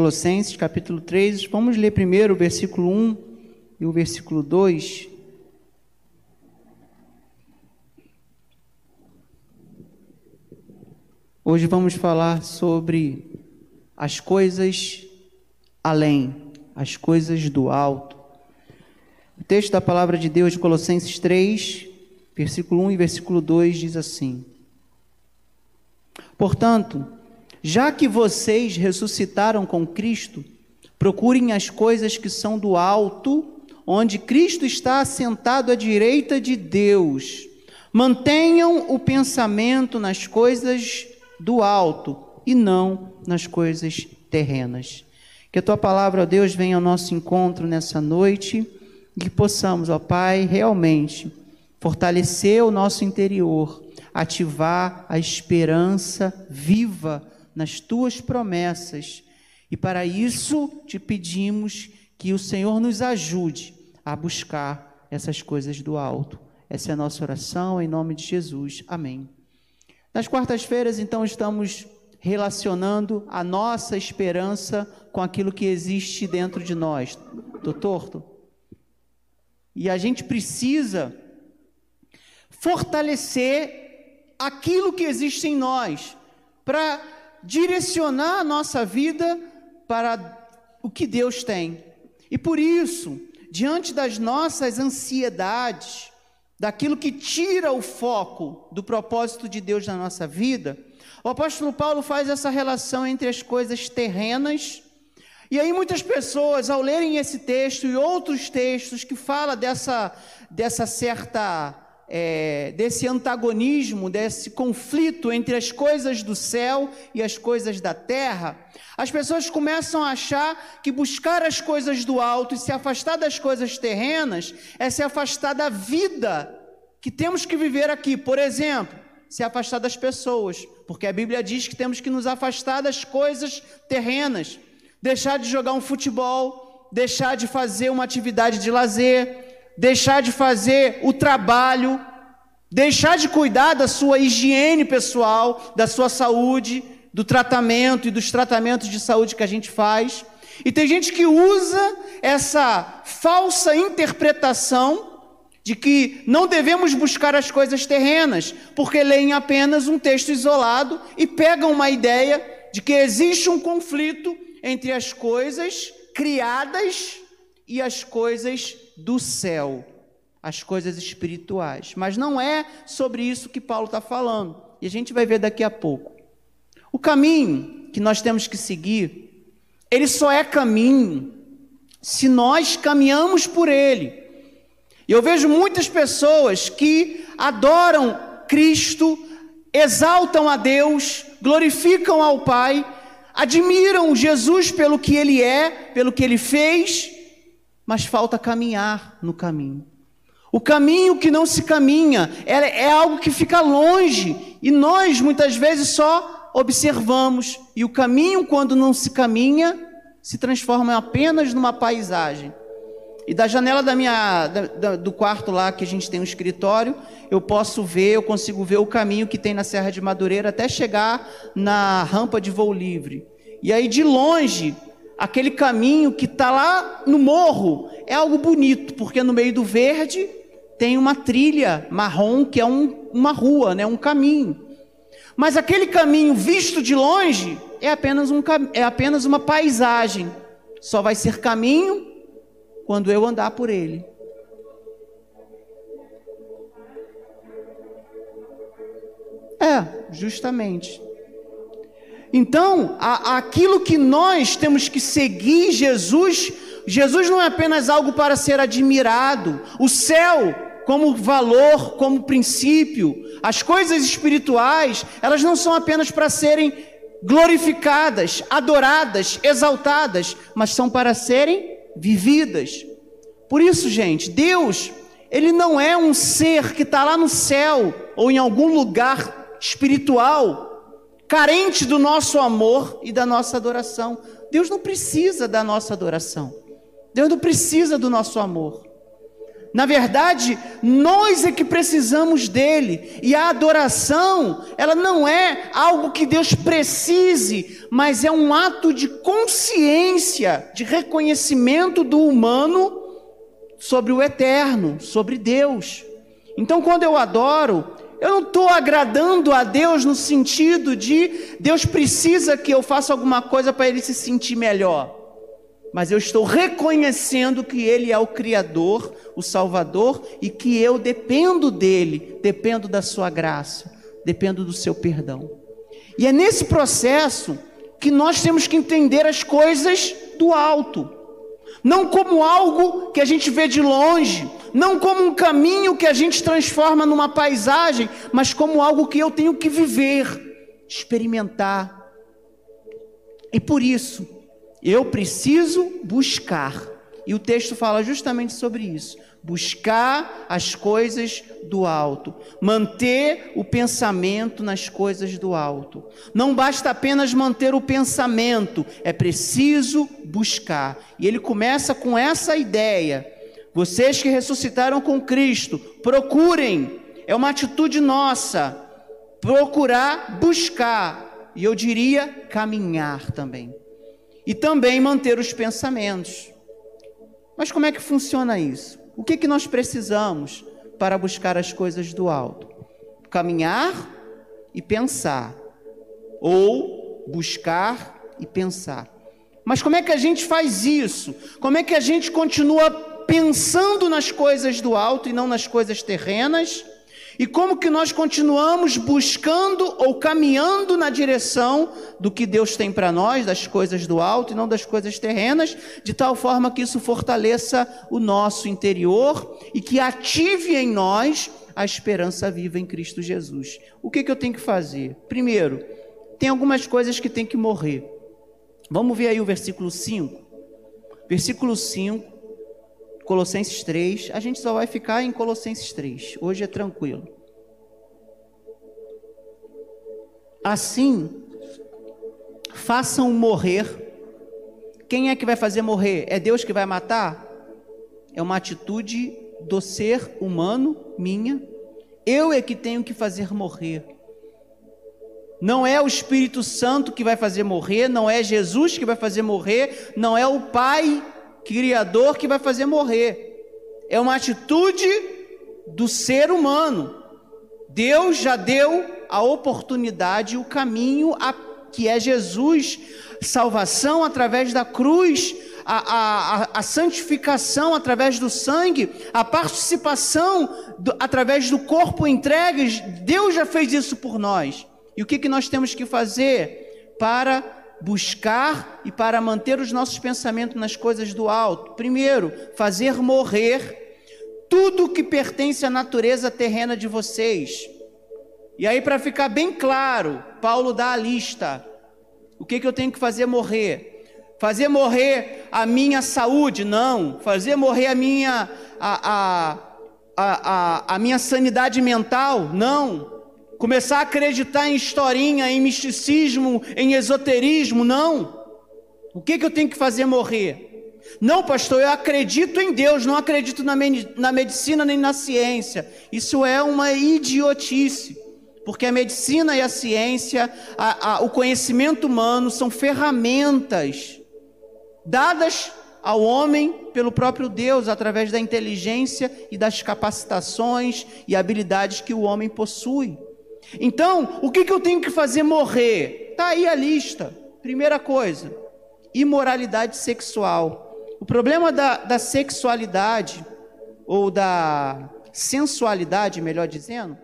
Colossenses capítulo 3, vamos ler primeiro o versículo 1 e o versículo 2. Hoje vamos falar sobre as coisas além, as coisas do alto. O texto da palavra de Deus de Colossenses 3, versículo 1 e versículo 2 diz assim: Portanto, já que vocês ressuscitaram com Cristo, procurem as coisas que são do alto, onde Cristo está assentado à direita de Deus. Mantenham o pensamento nas coisas do alto e não nas coisas terrenas. Que a tua palavra, ó Deus, venha ao nosso encontro nessa noite e que possamos, ó Pai, realmente fortalecer o nosso interior, ativar a esperança viva nas tuas promessas. E para isso te pedimos que o Senhor nos ajude a buscar essas coisas do alto. Essa é a nossa oração em nome de Jesus. Amém. Nas quartas-feiras, então, estamos relacionando a nossa esperança com aquilo que existe dentro de nós. Estou torto? E a gente precisa fortalecer aquilo que existe em nós para direcionar a nossa vida para o que Deus tem. E por isso, diante das nossas ansiedades, daquilo que tira o foco do propósito de Deus na nossa vida, o apóstolo Paulo faz essa relação entre as coisas terrenas. E aí muitas pessoas, ao lerem esse texto e outros textos que fala dessa, dessa certa é, desse antagonismo, desse conflito entre as coisas do céu e as coisas da terra, as pessoas começam a achar que buscar as coisas do alto e se afastar das coisas terrenas é se afastar da vida que temos que viver aqui. Por exemplo, se afastar das pessoas, porque a Bíblia diz que temos que nos afastar das coisas terrenas, deixar de jogar um futebol, deixar de fazer uma atividade de lazer deixar de fazer o trabalho, deixar de cuidar da sua higiene pessoal, da sua saúde, do tratamento e dos tratamentos de saúde que a gente faz. E tem gente que usa essa falsa interpretação de que não devemos buscar as coisas terrenas, porque leem apenas um texto isolado e pegam uma ideia de que existe um conflito entre as coisas criadas e as coisas do céu, as coisas espirituais. Mas não é sobre isso que Paulo está falando, e a gente vai ver daqui a pouco. O caminho que nós temos que seguir, ele só é caminho se nós caminhamos por ele. E eu vejo muitas pessoas que adoram Cristo, exaltam a Deus, glorificam ao Pai, admiram Jesus pelo que ele é, pelo que ele fez, mas falta caminhar no caminho. O caminho que não se caminha é, é algo que fica longe e nós muitas vezes só observamos. E o caminho, quando não se caminha, se transforma apenas numa paisagem. E da janela da minha, da, do quarto lá que a gente tem um escritório, eu posso ver, eu consigo ver o caminho que tem na Serra de Madureira até chegar na rampa de voo livre. E aí de longe aquele caminho que está lá no morro é algo bonito, porque no meio do verde tem uma trilha marrom que é um, uma rua, né, um caminho. Mas aquele caminho visto de longe é apenas, um, é apenas uma paisagem. Só vai ser caminho quando eu andar por ele. É, justamente. Então, a, aquilo que nós temos que seguir Jesus, Jesus não é apenas algo para ser admirado, o céu, como valor, como princípio, as coisas espirituais, elas não são apenas para serem glorificadas, adoradas, exaltadas, mas são para serem vividas. Por isso, gente, Deus, Ele não é um ser que está lá no céu ou em algum lugar espiritual carente do nosso amor e da nossa adoração. Deus não precisa da nossa adoração. Deus não precisa do nosso amor. Na verdade, nós é que precisamos dele. E a adoração, ela não é algo que Deus precise, mas é um ato de consciência, de reconhecimento do humano sobre o eterno, sobre Deus. Então, quando eu adoro, eu não estou agradando a Deus no sentido de Deus precisa que eu faça alguma coisa para ele se sentir melhor. Mas eu estou reconhecendo que Ele é o Criador, o Salvador, e que eu dependo dele, dependo da Sua graça, dependo do seu perdão. E é nesse processo que nós temos que entender as coisas do alto, não como algo que a gente vê de longe, não como um caminho que a gente transforma numa paisagem, mas como algo que eu tenho que viver, experimentar. E por isso, eu preciso buscar. E o texto fala justamente sobre isso. Buscar as coisas do alto, manter o pensamento nas coisas do alto. Não basta apenas manter o pensamento, é preciso buscar. E ele começa com essa ideia vocês que ressuscitaram com Cristo, procurem, é uma atitude nossa, procurar, buscar, e eu diria caminhar também. E também manter os pensamentos. Mas como é que funciona isso? O que, que nós precisamos para buscar as coisas do alto? Caminhar e pensar, ou buscar e pensar. Mas como é que a gente faz isso? Como é que a gente continua pensando nas coisas do alto e não nas coisas terrenas? E como que nós continuamos buscando ou caminhando na direção do que Deus tem para nós, das coisas do alto e não das coisas terrenas, de tal forma que isso fortaleça o nosso interior e que ative em nós a esperança viva em Cristo Jesus. O que, que eu tenho que fazer? Primeiro, tem algumas coisas que tem que morrer. Vamos ver aí o versículo 5. Versículo 5 Colossenses 3, a gente só vai ficar em Colossenses 3. Hoje é tranquilo. Assim, façam morrer. Quem é que vai fazer morrer? É Deus que vai matar? É uma atitude do ser humano minha. Eu é que tenho que fazer morrer. Não é o Espírito Santo que vai fazer morrer, não é Jesus que vai fazer morrer, não é o Pai Criador que vai fazer morrer. É uma atitude do ser humano. Deus já deu a oportunidade, o caminho a, que é Jesus, salvação através da cruz, a, a, a santificação através do sangue, a participação do, através do corpo entregue. Deus já fez isso por nós. E o que, que nós temos que fazer para buscar e para manter os nossos pensamentos nas coisas do alto. Primeiro, fazer morrer tudo que pertence à natureza terrena de vocês. E aí, para ficar bem claro, Paulo dá a lista. O que, que eu tenho que fazer morrer? Fazer morrer a minha saúde? Não. Fazer morrer a minha, a, a, a, a, a minha sanidade mental? Não começar a acreditar em historinha, em misticismo, em esoterismo, não. O que, que eu tenho que fazer morrer? Não, pastor, eu acredito em Deus, não acredito na, na medicina nem na ciência. Isso é uma idiotice, porque a medicina e a ciência, a, a, o conhecimento humano são ferramentas dadas ao homem pelo próprio Deus, através da inteligência e das capacitações e habilidades que o homem possui. Então, o que, que eu tenho que fazer morrer? Está aí a lista. Primeira coisa, imoralidade sexual. O problema da, da sexualidade, ou da sensualidade, melhor dizendo,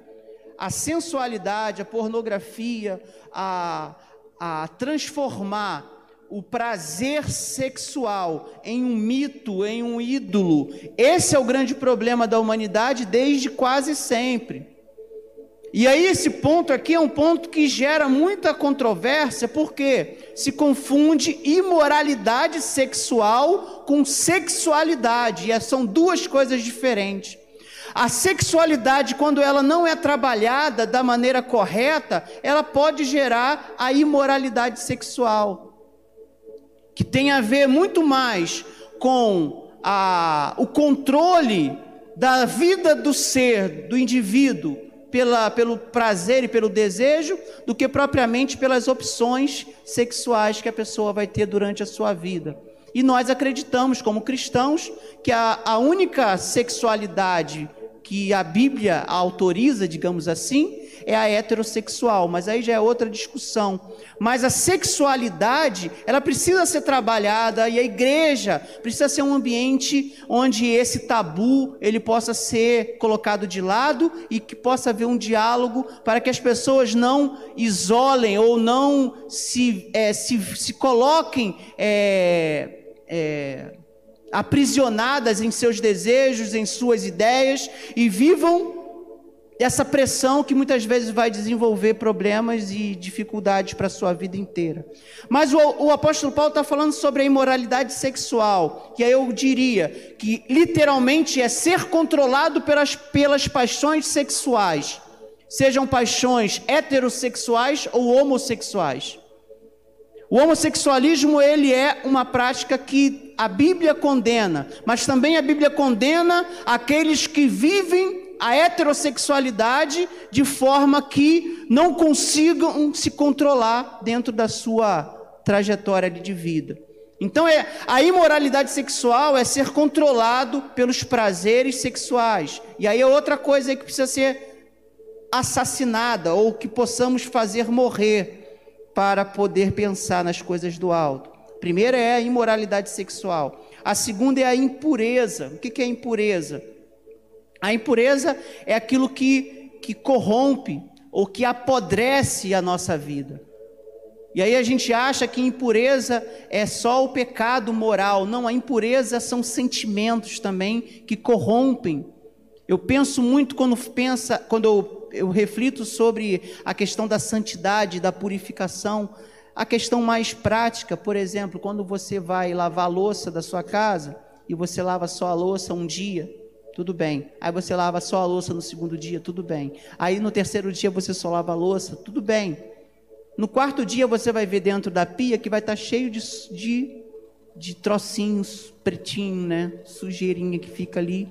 a sensualidade, a pornografia, a, a transformar o prazer sexual em um mito, em um ídolo. Esse é o grande problema da humanidade desde quase sempre. E aí, esse ponto aqui é um ponto que gera muita controvérsia, porque se confunde imoralidade sexual com sexualidade, e são duas coisas diferentes. A sexualidade, quando ela não é trabalhada da maneira correta, ela pode gerar a imoralidade sexual, que tem a ver muito mais com a, o controle da vida do ser, do indivíduo, pela, pelo prazer e pelo desejo, do que propriamente pelas opções sexuais que a pessoa vai ter durante a sua vida. E nós acreditamos, como cristãos, que a, a única sexualidade que a Bíblia autoriza, digamos assim, é a heterossexual, mas aí já é outra discussão. Mas a sexualidade, ela precisa ser trabalhada e a igreja precisa ser um ambiente onde esse tabu ele possa ser colocado de lado e que possa haver um diálogo para que as pessoas não isolem ou não se, é, se, se coloquem é, é, aprisionadas em seus desejos, em suas ideias e vivam essa pressão que muitas vezes vai desenvolver problemas e dificuldades para a sua vida inteira. Mas o, o apóstolo Paulo está falando sobre a imoralidade sexual, que aí eu diria que literalmente é ser controlado pelas, pelas paixões sexuais, sejam paixões heterossexuais ou homossexuais. O homossexualismo ele é uma prática que a Bíblia condena, mas também a Bíblia condena aqueles que vivem a heterossexualidade de forma que não consigam se controlar dentro da sua trajetória de vida. Então é a imoralidade sexual é ser controlado pelos prazeres sexuais. E aí é outra coisa que precisa ser assassinada ou que possamos fazer morrer para poder pensar nas coisas do alto. A primeira é a imoralidade sexual. A segunda é a impureza. O que é impureza? A impureza é aquilo que, que corrompe ou que apodrece a nossa vida. E aí a gente acha que impureza é só o pecado moral. Não, a impureza são sentimentos também que corrompem. Eu penso muito quando pensa, quando eu, eu reflito sobre a questão da santidade, da purificação, a questão mais prática, por exemplo, quando você vai lavar a louça da sua casa e você lava só a louça um dia, tudo bem. Aí você lava só a louça no segundo dia, tudo bem. Aí no terceiro dia você só lava a louça, tudo bem. No quarto dia você vai ver dentro da pia que vai estar cheio de, de, de trocinhos pretinho, né? Sujeirinha que fica ali.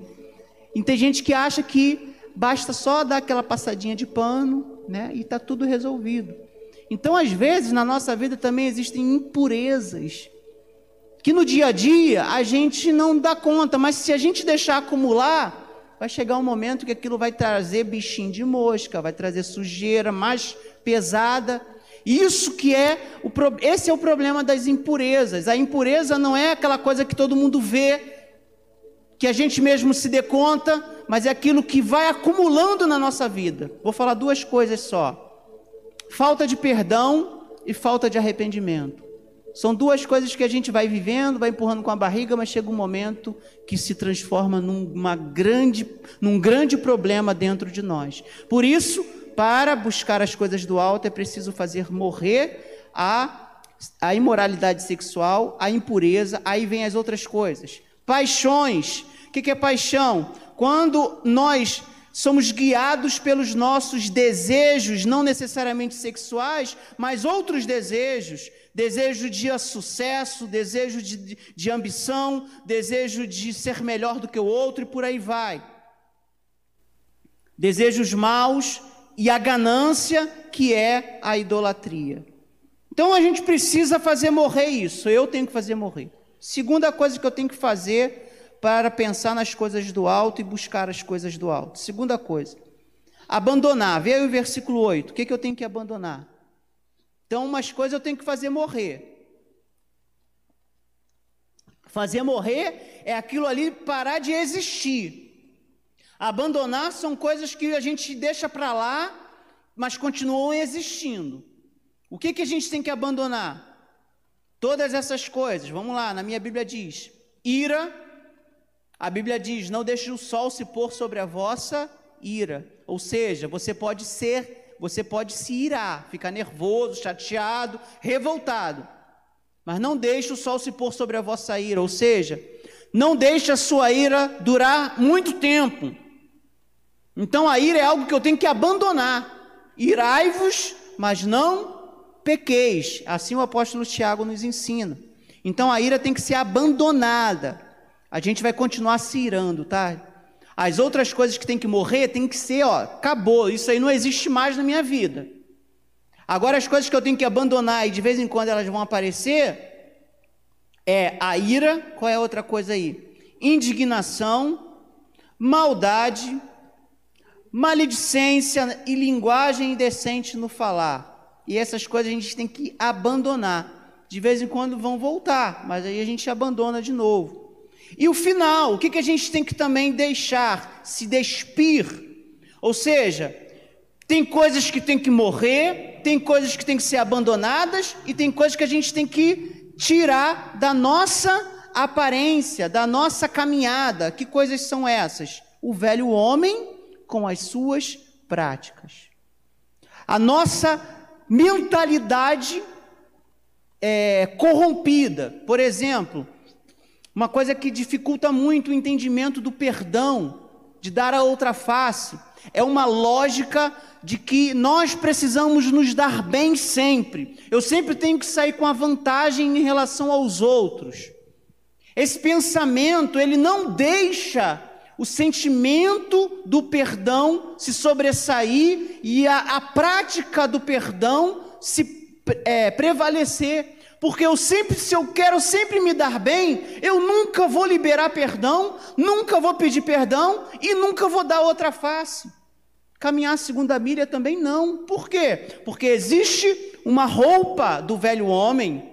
E tem gente que acha que basta só dar aquela passadinha de pano, né? E está tudo resolvido. Então, às vezes, na nossa vida também existem impurezas que no dia a dia a gente não dá conta, mas se a gente deixar acumular, vai chegar um momento que aquilo vai trazer bichinho de mosca, vai trazer sujeira mais pesada. Isso que é o esse é o problema das impurezas. A impureza não é aquela coisa que todo mundo vê, que a gente mesmo se dê conta, mas é aquilo que vai acumulando na nossa vida. Vou falar duas coisas só: falta de perdão e falta de arrependimento. São duas coisas que a gente vai vivendo, vai empurrando com a barriga, mas chega um momento que se transforma numa grande, num grande problema dentro de nós. Por isso, para buscar as coisas do alto, é preciso fazer morrer a, a imoralidade sexual, a impureza, aí vem as outras coisas. Paixões. O que é paixão? Quando nós somos guiados pelos nossos desejos, não necessariamente sexuais, mas outros desejos desejo de sucesso, desejo de, de ambição, desejo de ser melhor do que o outro e por aí vai. Desejos maus e a ganância, que é a idolatria. Então a gente precisa fazer morrer isso, eu tenho que fazer morrer. Segunda coisa que eu tenho que fazer para pensar nas coisas do alto e buscar as coisas do alto. Segunda coisa, abandonar. Vê aí o versículo 8. O que, que eu tenho que abandonar? Então, umas coisas eu tenho que fazer morrer. Fazer morrer é aquilo ali parar de existir. Abandonar são coisas que a gente deixa para lá, mas continuam existindo. O que, que a gente tem que abandonar? Todas essas coisas. Vamos lá, na minha Bíblia diz: ira. A Bíblia diz: não deixe o sol se pôr sobre a vossa ira. Ou seja, você pode ser você pode se irar, ficar nervoso, chateado, revoltado. Mas não deixe o sol se pôr sobre a vossa ira, ou seja, não deixe a sua ira durar muito tempo. Então a ira é algo que eu tenho que abandonar. Irai-vos, mas não pequeis. Assim o apóstolo Tiago nos ensina. Então a ira tem que ser abandonada. A gente vai continuar se irando, tá? As outras coisas que tem que morrer tem que ser, ó, acabou, isso aí não existe mais na minha vida. Agora as coisas que eu tenho que abandonar e de vez em quando elas vão aparecer é a ira, qual é a outra coisa aí? Indignação, maldade, maledicência e linguagem indecente no falar. E essas coisas a gente tem que abandonar. De vez em quando vão voltar, mas aí a gente abandona de novo. E o final, o que, que a gente tem que também deixar, se despir? Ou seja, tem coisas que tem que morrer, tem coisas que tem que ser abandonadas e tem coisas que a gente tem que tirar da nossa aparência, da nossa caminhada. Que coisas são essas? O velho homem com as suas práticas. A nossa mentalidade é, corrompida. Por exemplo, uma coisa que dificulta muito o entendimento do perdão, de dar a outra face, é uma lógica de que nós precisamos nos dar bem sempre. Eu sempre tenho que sair com a vantagem em relação aos outros. Esse pensamento, ele não deixa o sentimento do perdão se sobressair e a, a prática do perdão se é, prevalecer. Porque eu sempre, se eu quero sempre me dar bem, eu nunca vou liberar perdão, nunca vou pedir perdão e nunca vou dar outra face. Caminhar a segunda milha também não. Por quê? Porque existe uma roupa do velho homem,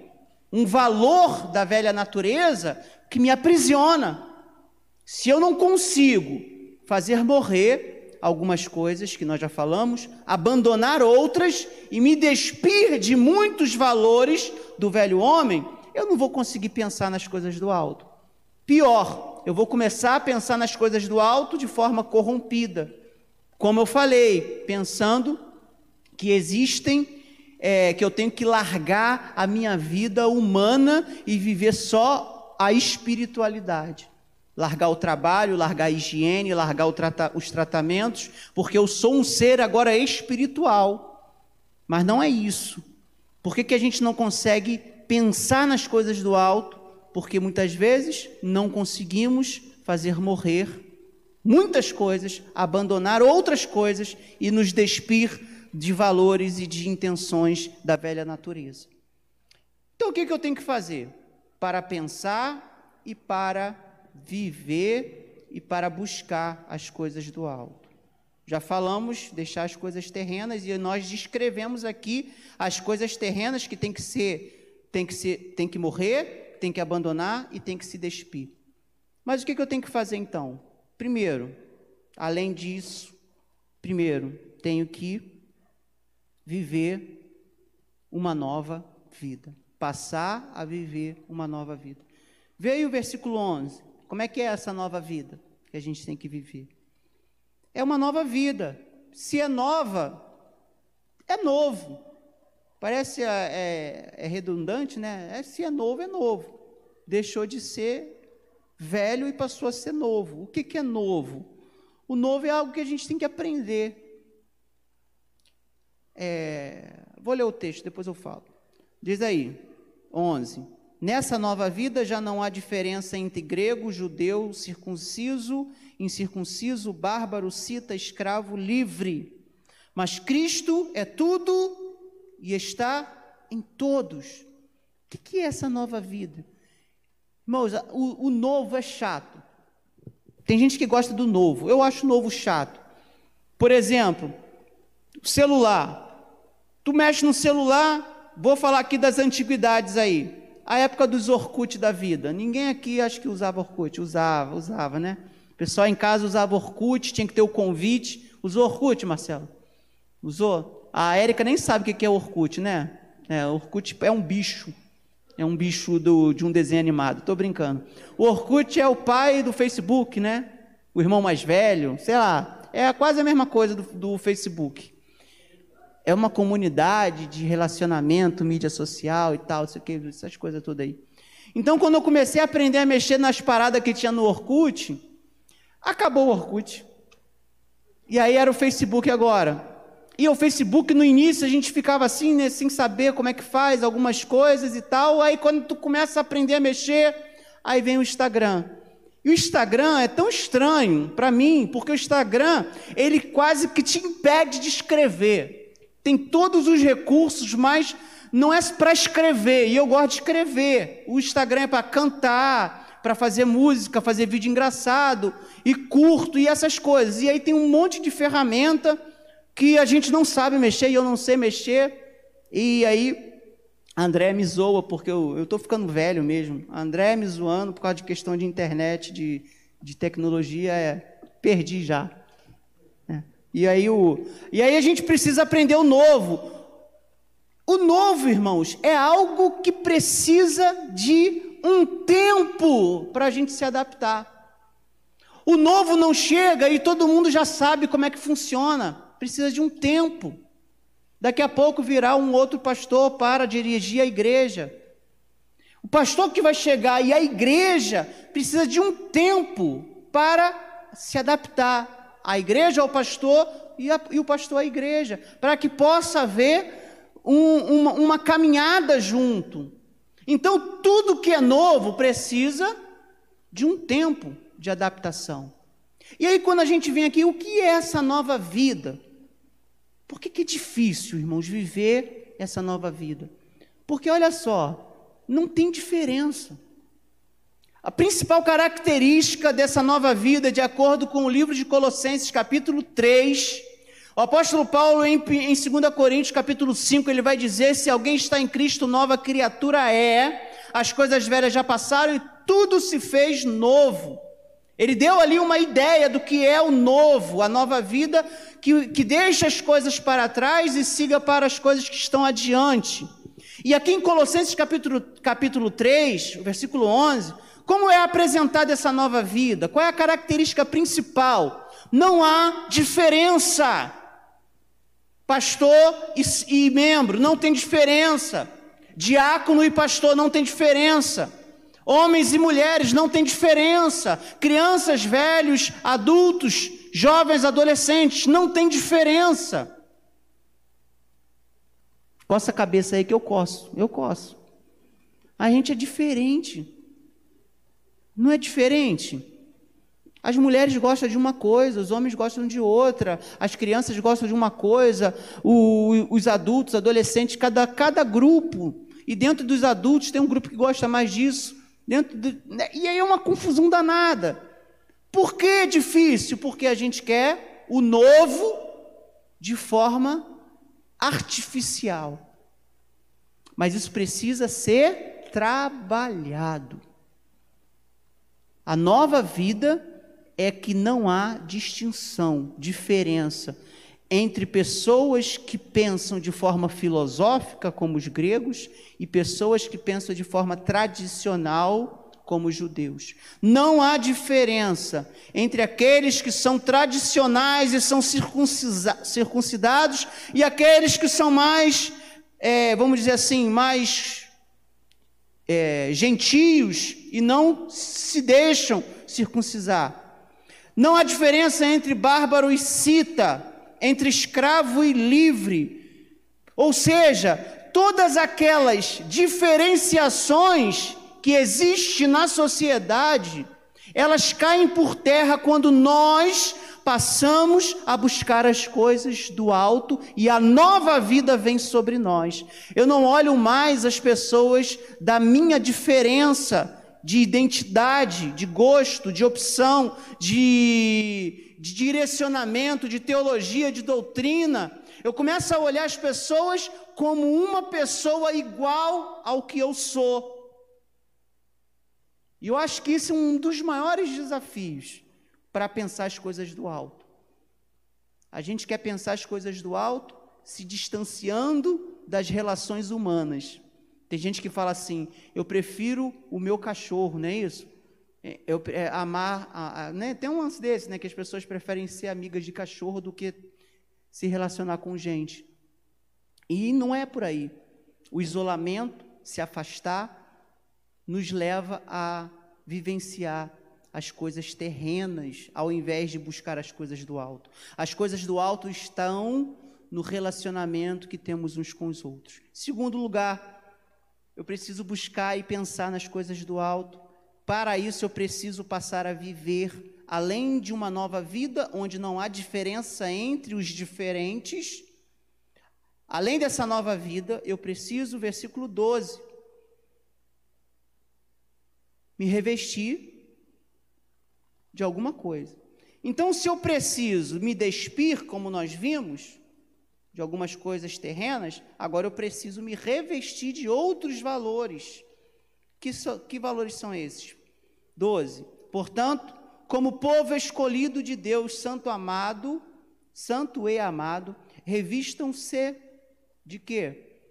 um valor da velha natureza que me aprisiona. Se eu não consigo fazer morrer algumas coisas que nós já falamos, abandonar outras e me despir de muitos valores do velho homem, eu não vou conseguir pensar nas coisas do alto. Pior, eu vou começar a pensar nas coisas do alto de forma corrompida. Como eu falei, pensando que existem, é, que eu tenho que largar a minha vida humana e viver só a espiritualidade. Largar o trabalho, largar a higiene, largar trata os tratamentos, porque eu sou um ser agora espiritual. Mas não é isso. Por que, que a gente não consegue pensar nas coisas do alto? Porque muitas vezes não conseguimos fazer morrer muitas coisas, abandonar outras coisas e nos despir de valores e de intenções da velha natureza. Então, o que, que eu tenho que fazer? Para pensar e para viver e para buscar as coisas do alto. Já falamos deixar as coisas terrenas e nós descrevemos aqui as coisas terrenas que tem que ser, tem que ser, tem que morrer, tem que abandonar e tem que se despir. Mas o que, que eu tenho que fazer então? Primeiro, além disso, primeiro tenho que viver uma nova vida, passar a viver uma nova vida. Veio o versículo 11. Como é que é essa nova vida que a gente tem que viver? É uma nova vida. Se é nova, é novo. Parece é, é, é redundante, né? É, se é novo, é novo. Deixou de ser velho e passou a ser novo. O que, que é novo? O novo é algo que a gente tem que aprender. É, vou ler o texto, depois eu falo. Diz aí, 11. Nessa nova vida já não há diferença entre grego, judeu, circunciso, incircunciso, bárbaro, cita, escravo, livre. Mas Cristo é tudo e está em todos. O que é essa nova vida? Irmãos, o, o novo é chato. Tem gente que gosta do novo. Eu acho o novo chato. Por exemplo, celular. Tu mexe no celular, vou falar aqui das antiguidades aí a época dos Orkut da vida. Ninguém aqui acho que usava Orkut. Usava, usava, né? O pessoal em casa usava Orkut, tinha que ter o convite. Usou Orkut, Marcelo? Usou? A Érica nem sabe o que é Orkut, né? É, Orkut é um bicho. É um bicho do, de um desenho animado. Estou brincando. O Orkut é o pai do Facebook, né? O irmão mais velho, sei lá. É quase a mesma coisa do, do Facebook é uma comunidade de relacionamento, mídia social e tal, sei que, essas coisas todas aí. Então, quando eu comecei a aprender a mexer nas paradas que tinha no Orkut, acabou o Orkut. E aí era o Facebook agora. E o Facebook, no início, a gente ficava assim, né, sem saber como é que faz algumas coisas e tal. Aí, quando tu começa a aprender a mexer, aí vem o Instagram. E o Instagram é tão estranho para mim, porque o Instagram, ele quase que te impede de escrever. Tem todos os recursos, mas não é para escrever, e eu gosto de escrever. O Instagram é para cantar, para fazer música, fazer vídeo engraçado, e curto, e essas coisas. E aí tem um monte de ferramenta que a gente não sabe mexer, e eu não sei mexer. E aí André me zoa, porque eu estou ficando velho mesmo. André me zoando por causa de questão de internet, de, de tecnologia, é, perdi já. E, aí o, e aí a gente precisa aprender o novo. O novo, irmãos, é algo que precisa de um tempo para a gente se adaptar. O novo não chega e todo mundo já sabe como é que funciona. Precisa de um tempo. Daqui a pouco virá um outro pastor para dirigir a igreja. O pastor que vai chegar e a igreja precisa de um tempo para se adaptar. A igreja ao pastor e, a, e o pastor à igreja, para que possa haver um, uma, uma caminhada junto. Então, tudo que é novo precisa de um tempo de adaptação. E aí, quando a gente vem aqui, o que é essa nova vida? Por que, que é difícil, irmãos, viver essa nova vida? Porque olha só, não tem diferença. A principal característica dessa nova vida, de acordo com o livro de Colossenses, capítulo 3, o apóstolo Paulo, em, em 2 Coríntios, capítulo 5, ele vai dizer: se alguém está em Cristo, nova criatura é, as coisas velhas já passaram e tudo se fez novo. Ele deu ali uma ideia do que é o novo, a nova vida, que, que deixa as coisas para trás e siga para as coisas que estão adiante. E aqui em Colossenses capítulo, capítulo 3, versículo 11, como é apresentada essa nova vida? Qual é a característica principal? Não há diferença. Pastor e, e membro, não tem diferença. Diácono e pastor, não tem diferença. Homens e mulheres, não tem diferença. Crianças, velhos, adultos, jovens, adolescentes, não tem diferença. Coça a cabeça aí que eu coço, eu coço. A gente é diferente. Não é diferente? As mulheres gostam de uma coisa, os homens gostam de outra, as crianças gostam de uma coisa, o, os adultos, adolescentes, cada, cada grupo. E dentro dos adultos tem um grupo que gosta mais disso, Dentro de, né? e aí é uma confusão danada. Por que é difícil? Porque a gente quer o novo de forma artificial. Mas isso precisa ser trabalhado. A nova vida é que não há distinção, diferença entre pessoas que pensam de forma filosófica, como os gregos, e pessoas que pensam de forma tradicional, como os judeus. Não há diferença entre aqueles que são tradicionais e são circuncidados e aqueles que são mais, é, vamos dizer assim, mais é, gentios e não se deixam circuncidar. Não há diferença entre bárbaro e cita entre escravo e livre. Ou seja, todas aquelas diferenciações que existem na sociedade, elas caem por terra quando nós passamos a buscar as coisas do alto e a nova vida vem sobre nós. Eu não olho mais as pessoas da minha diferença de identidade, de gosto, de opção, de de direcionamento, de teologia, de doutrina, eu começo a olhar as pessoas como uma pessoa igual ao que eu sou. E eu acho que isso é um dos maiores desafios para pensar as coisas do alto. A gente quer pensar as coisas do alto se distanciando das relações humanas. Tem gente que fala assim: eu prefiro o meu cachorro, não é isso? É, eu, é, amar, a, a, né? tem um lance desse, né? que as pessoas preferem ser amigas de cachorro do que se relacionar com gente. E não é por aí. O isolamento, se afastar, nos leva a vivenciar as coisas terrenas, ao invés de buscar as coisas do alto. As coisas do alto estão no relacionamento que temos uns com os outros. Segundo lugar, eu preciso buscar e pensar nas coisas do alto para isso eu preciso passar a viver além de uma nova vida onde não há diferença entre os diferentes. Além dessa nova vida, eu preciso, versículo 12, me revestir de alguma coisa. Então, se eu preciso me despir, como nós vimos, de algumas coisas terrenas, agora eu preciso me revestir de outros valores. Que, so, que valores são esses? 12. Portanto, como povo escolhido de Deus, santo amado, santo e amado, revistam-se de quê?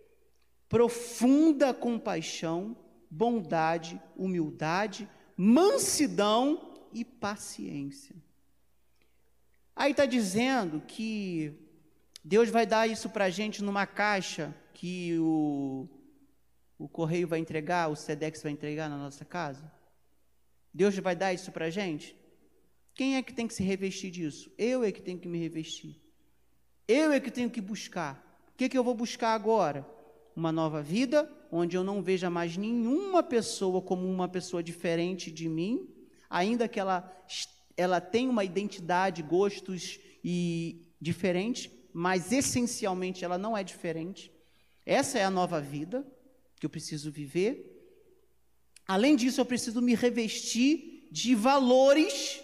Profunda compaixão, bondade, humildade, mansidão e paciência. Aí está dizendo que Deus vai dar isso para a gente numa caixa que o, o correio vai entregar, o SEDEX vai entregar na nossa casa? Deus vai dar isso para a gente? Quem é que tem que se revestir disso? Eu é que tenho que me revestir. Eu é que tenho que buscar. O que, que eu vou buscar agora? Uma nova vida, onde eu não veja mais nenhuma pessoa como uma pessoa diferente de mim, ainda que ela, ela tenha uma identidade, gostos e diferentes, mas essencialmente ela não é diferente. Essa é a nova vida que eu preciso viver. Além disso, eu preciso me revestir de valores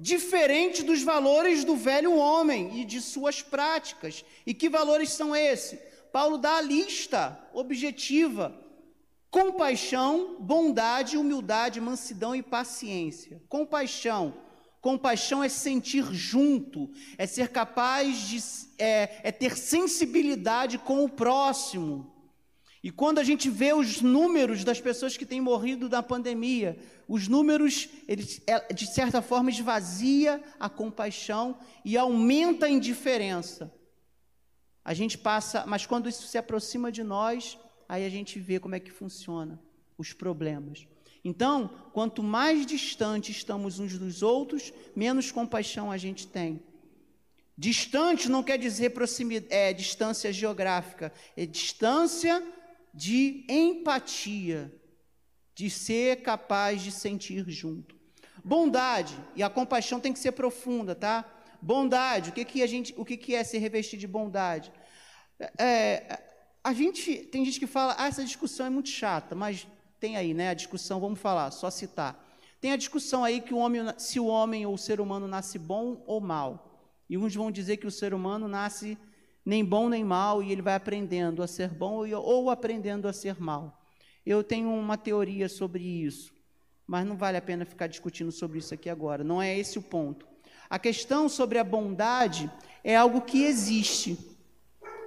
diferentes dos valores do velho homem e de suas práticas. E que valores são esses? Paulo dá a lista objetiva: compaixão, bondade, humildade, mansidão e paciência. Compaixão Compaixão é sentir junto, é ser capaz de é, é ter sensibilidade com o próximo. E quando a gente vê os números das pessoas que têm morrido da pandemia, os números, eles, é, de certa forma, esvazia a compaixão e aumenta a indiferença. A gente passa, mas quando isso se aproxima de nós, aí a gente vê como é que funciona os problemas. Então, quanto mais distante estamos uns dos outros, menos compaixão a gente tem. Distante não quer dizer é, distância geográfica, é distância de empatia, de ser capaz de sentir junto. Bondade, e a compaixão tem que ser profunda, tá? Bondade, o que, que a gente, o que, que é se revestir de bondade? É, a gente tem gente que fala, ah, essa discussão é muito chata, mas tem aí, né, a discussão, vamos falar, só citar. Tem a discussão aí que o homem, se o homem ou o ser humano nasce bom ou mal. E uns vão dizer que o ser humano nasce nem bom nem mal e ele vai aprendendo a ser bom ou aprendendo a ser mal. Eu tenho uma teoria sobre isso, mas não vale a pena ficar discutindo sobre isso aqui agora. Não é esse o ponto. A questão sobre a bondade é algo que existe.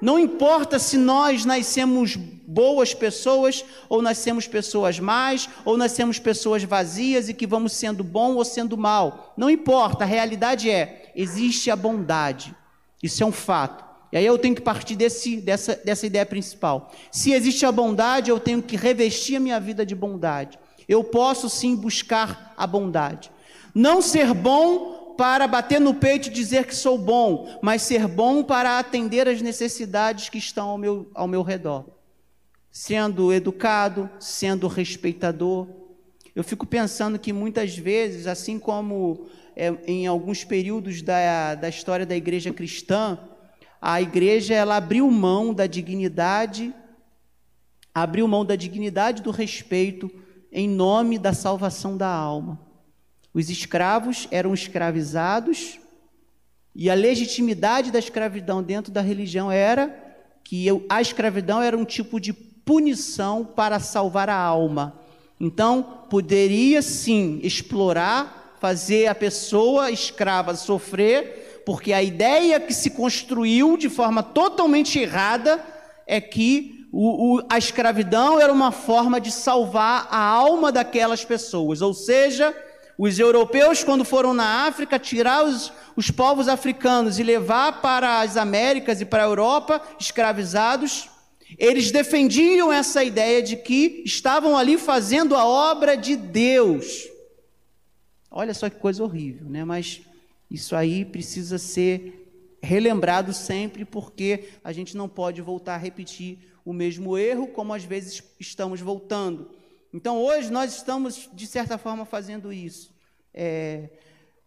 Não importa se nós nascemos boas pessoas, ou nascemos pessoas más, ou nascemos pessoas vazias e que vamos sendo bom ou sendo mal. Não importa, a realidade é: existe a bondade. Isso é um fato. E aí eu tenho que partir desse, dessa, dessa ideia principal. Se existe a bondade, eu tenho que revestir a minha vida de bondade. Eu posso sim buscar a bondade. Não ser bom para bater no peito e dizer que sou bom, mas ser bom para atender as necessidades que estão ao meu, ao meu redor. Sendo educado, sendo respeitador. Eu fico pensando que muitas vezes, assim como é, em alguns períodos da, da história da igreja cristã, a igreja ela abriu mão da dignidade, abriu mão da dignidade do respeito em nome da salvação da alma. Os escravos eram escravizados e a legitimidade da escravidão dentro da religião era que a escravidão era um tipo de punição para salvar a alma. Então, poderia sim explorar, fazer a pessoa escrava sofrer, porque a ideia que se construiu de forma totalmente errada é que o, o, a escravidão era uma forma de salvar a alma daquelas pessoas, ou seja, os europeus, quando foram na África, tirar os, os povos africanos e levar para as Américas e para a Europa escravizados, eles defendiam essa ideia de que estavam ali fazendo a obra de Deus. Olha só que coisa horrível, né? Mas isso aí precisa ser relembrado sempre, porque a gente não pode voltar a repetir o mesmo erro, como às vezes estamos voltando. Então hoje nós estamos, de certa forma, fazendo isso, é,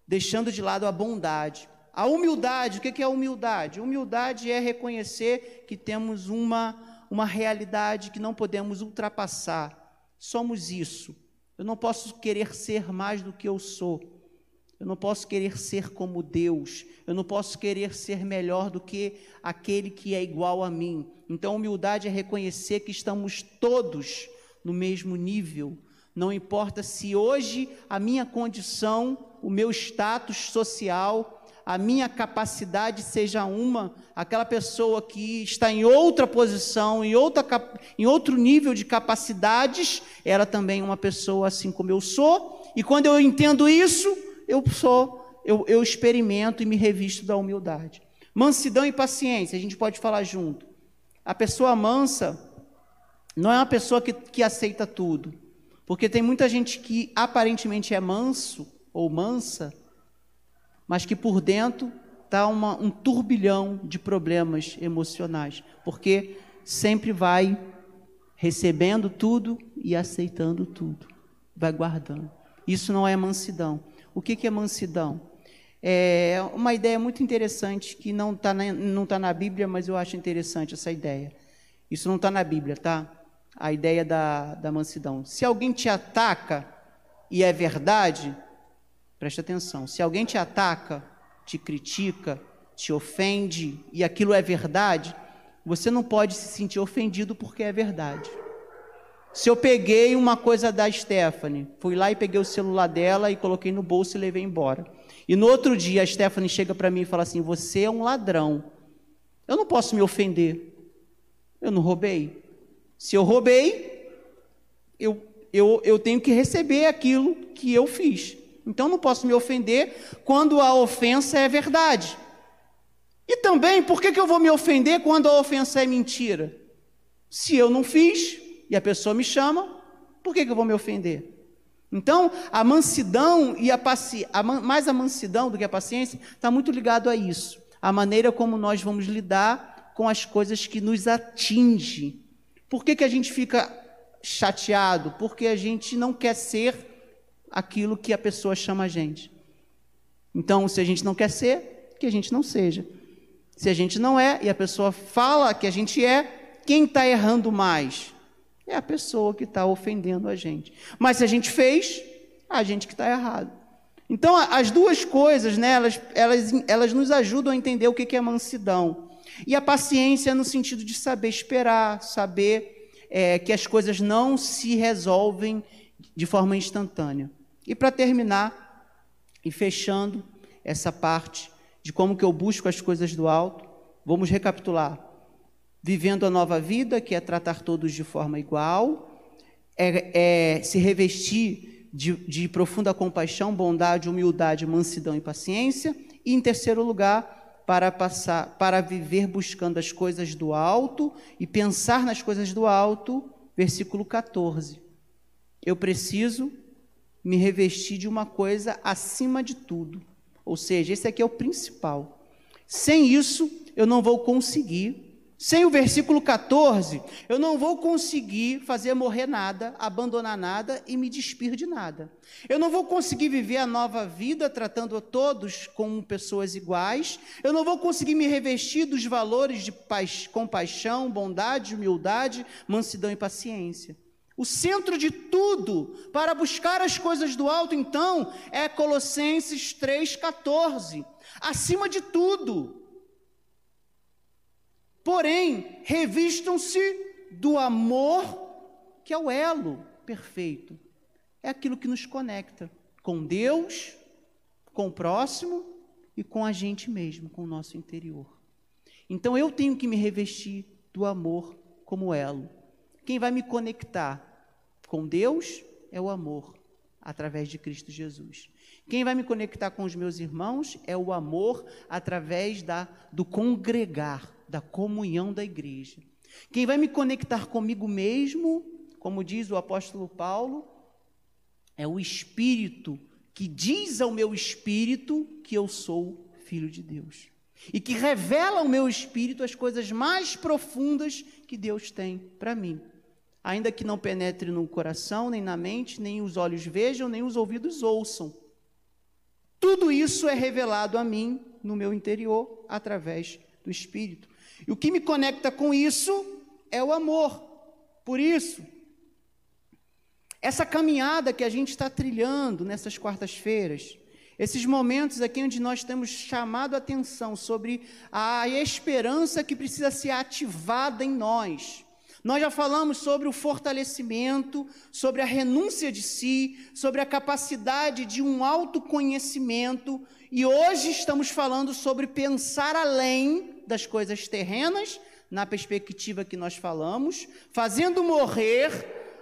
deixando de lado a bondade. A humildade, o que é humildade? Humildade é reconhecer que temos uma, uma realidade que não podemos ultrapassar. Somos isso. Eu não posso querer ser mais do que eu sou. Eu não posso querer ser como Deus. Eu não posso querer ser melhor do que aquele que é igual a mim. Então, humildade é reconhecer que estamos todos no mesmo nível. Não importa se hoje a minha condição, o meu status social, a minha capacidade seja uma, aquela pessoa que está em outra posição, em, outra, em outro nível de capacidades, ela também é uma pessoa assim como eu sou, e quando eu entendo isso, eu sou, eu, eu experimento e me revisto da humildade. Mansidão e paciência, a gente pode falar junto. A pessoa mansa não é uma pessoa que, que aceita tudo, porque tem muita gente que aparentemente é manso ou mansa, mas que por dentro está um turbilhão de problemas emocionais, porque sempre vai recebendo tudo e aceitando tudo, vai guardando. Isso não é mansidão. O que, que é mansidão? É uma ideia muito interessante que não está na, não tá na Bíblia, mas eu acho interessante essa ideia. Isso não está na Bíblia, tá? A ideia da, da mansidão. Se alguém te ataca e é verdade, Preste atenção. Se alguém te ataca, te critica, te ofende e aquilo é verdade, você não pode se sentir ofendido porque é verdade. Se eu peguei uma coisa da Stephanie, fui lá e peguei o celular dela e coloquei no bolso e levei embora. E no outro dia a Stephanie chega para mim e fala assim: Você é um ladrão. Eu não posso me ofender. Eu não roubei. Se eu roubei, eu, eu, eu tenho que receber aquilo que eu fiz. Então não posso me ofender quando a ofensa é verdade. E também, por que, que eu vou me ofender quando a ofensa é mentira? Se eu não fiz e a pessoa me chama, por que, que eu vou me ofender? Então, a mansidão e a paciência, mais a mansidão do que a paciência, está muito ligado a isso. A maneira como nós vamos lidar com as coisas que nos atingem. Por que, que a gente fica chateado? Porque a gente não quer ser aquilo que a pessoa chama a gente. Então, se a gente não quer ser, que a gente não seja. Se a gente não é e a pessoa fala que a gente é, quem está errando mais? É a pessoa que está ofendendo a gente. Mas se a gente fez, a gente que está errado. Então, as duas coisas, né, elas, elas, elas nos ajudam a entender o que é mansidão. E a paciência no sentido de saber esperar, saber é, que as coisas não se resolvem de forma instantânea. E para terminar, e fechando essa parte de como que eu busco as coisas do alto, vamos recapitular. Vivendo a nova vida, que é tratar todos de forma igual, é, é se revestir de, de profunda compaixão, bondade, humildade, mansidão e paciência. E em terceiro lugar, para passar, para viver buscando as coisas do alto e pensar nas coisas do alto, versículo 14. Eu preciso me revestir de uma coisa acima de tudo. Ou seja, esse aqui é o principal. Sem isso, eu não vou conseguir. Sem o versículo 14, eu não vou conseguir fazer morrer nada, abandonar nada e me despir de nada. Eu não vou conseguir viver a nova vida tratando a todos como pessoas iguais. Eu não vou conseguir me revestir dos valores de compaixão, bondade, humildade, mansidão e paciência. O centro de tudo para buscar as coisas do alto, então, é Colossenses 3,14. Acima de tudo. Porém, revistam-se do amor, que é o elo perfeito. É aquilo que nos conecta com Deus, com o próximo e com a gente mesmo, com o nosso interior. Então, eu tenho que me revestir do amor como elo. Quem vai me conectar com Deus é o amor, através de Cristo Jesus. Quem vai me conectar com os meus irmãos é o amor através da, do congregar, da comunhão da igreja. Quem vai me conectar comigo mesmo, como diz o apóstolo Paulo, é o Espírito que diz ao meu espírito que eu sou filho de Deus. E que revela ao meu espírito as coisas mais profundas que Deus tem para mim ainda que não penetre no coração, nem na mente, nem os olhos vejam, nem os ouvidos ouçam. Tudo isso é revelado a mim no meu interior através do Espírito. E o que me conecta com isso é o amor. Por isso, essa caminhada que a gente está trilhando nessas quartas-feiras, esses momentos aqui onde nós temos chamado a atenção sobre a esperança que precisa ser ativada em nós. Nós já falamos sobre o fortalecimento, sobre a renúncia de si, sobre a capacidade de um autoconhecimento, e hoje estamos falando sobre pensar além das coisas terrenas, na perspectiva que nós falamos, fazendo morrer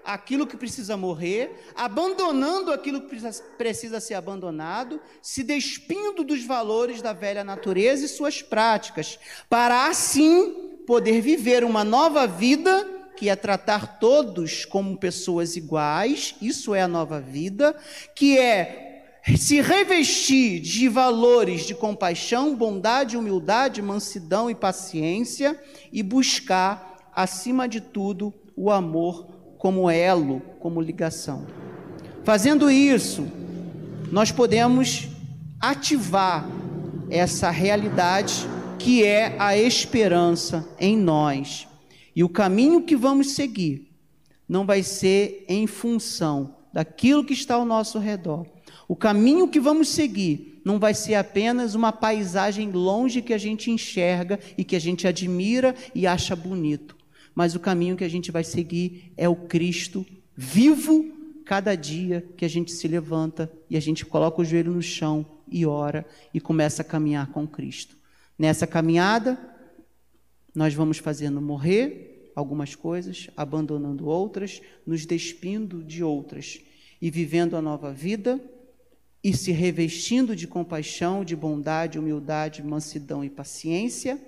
aquilo que precisa morrer, abandonando aquilo que precisa ser abandonado, se despindo dos valores da velha natureza e suas práticas, para assim poder viver uma nova vida que é tratar todos como pessoas iguais, isso é a nova vida, que é se revestir de valores de compaixão, bondade, humildade, mansidão e paciência e buscar, acima de tudo, o amor como elo, como ligação. Fazendo isso, nós podemos ativar essa realidade que é a esperança em nós. E o caminho que vamos seguir não vai ser em função daquilo que está ao nosso redor. O caminho que vamos seguir não vai ser apenas uma paisagem longe que a gente enxerga e que a gente admira e acha bonito mas o caminho que a gente vai seguir é o Cristo vivo cada dia que a gente se levanta e a gente coloca o joelho no chão e ora e começa a caminhar com Cristo. Nessa caminhada, nós vamos fazendo morrer algumas coisas, abandonando outras, nos despindo de outras e vivendo a nova vida e se revestindo de compaixão, de bondade, humildade, mansidão e paciência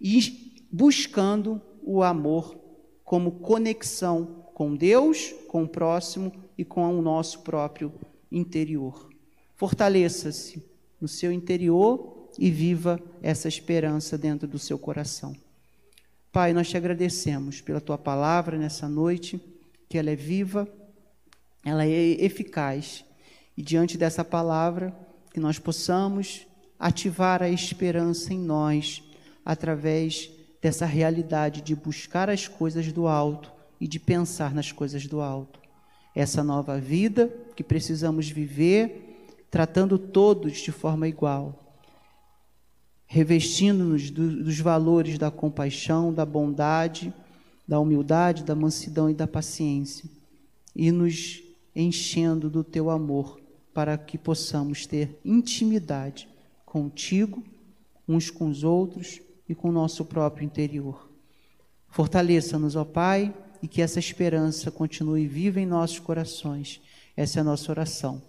e buscando o amor como conexão com Deus, com o próximo e com o nosso próprio interior. Fortaleça-se no seu interior e viva essa esperança dentro do seu coração. Pai, nós te agradecemos pela tua palavra nessa noite, que ela é viva, ela é eficaz. E diante dessa palavra, que nós possamos ativar a esperança em nós através dessa realidade de buscar as coisas do alto e de pensar nas coisas do alto. Essa nova vida que precisamos viver, tratando todos de forma igual, revestindo-nos do, dos valores da compaixão, da bondade, da humildade, da mansidão e da paciência, e nos enchendo do teu amor, para que possamos ter intimidade contigo, uns com os outros e com o nosso próprio interior. Fortaleça-nos, ó Pai, e que essa esperança continue viva em nossos corações. Essa é a nossa oração.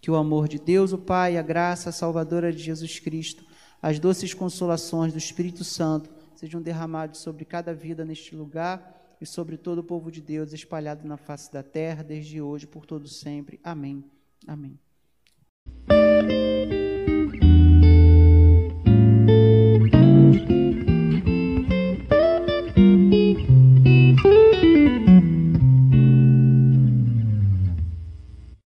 Que o amor de Deus, o Pai, a graça salvadora de Jesus Cristo, as doces consolações do Espírito Santo sejam derramados sobre cada vida neste lugar e sobre todo o povo de Deus espalhado na face da terra, desde hoje por todo sempre. Amém. Amém. thank you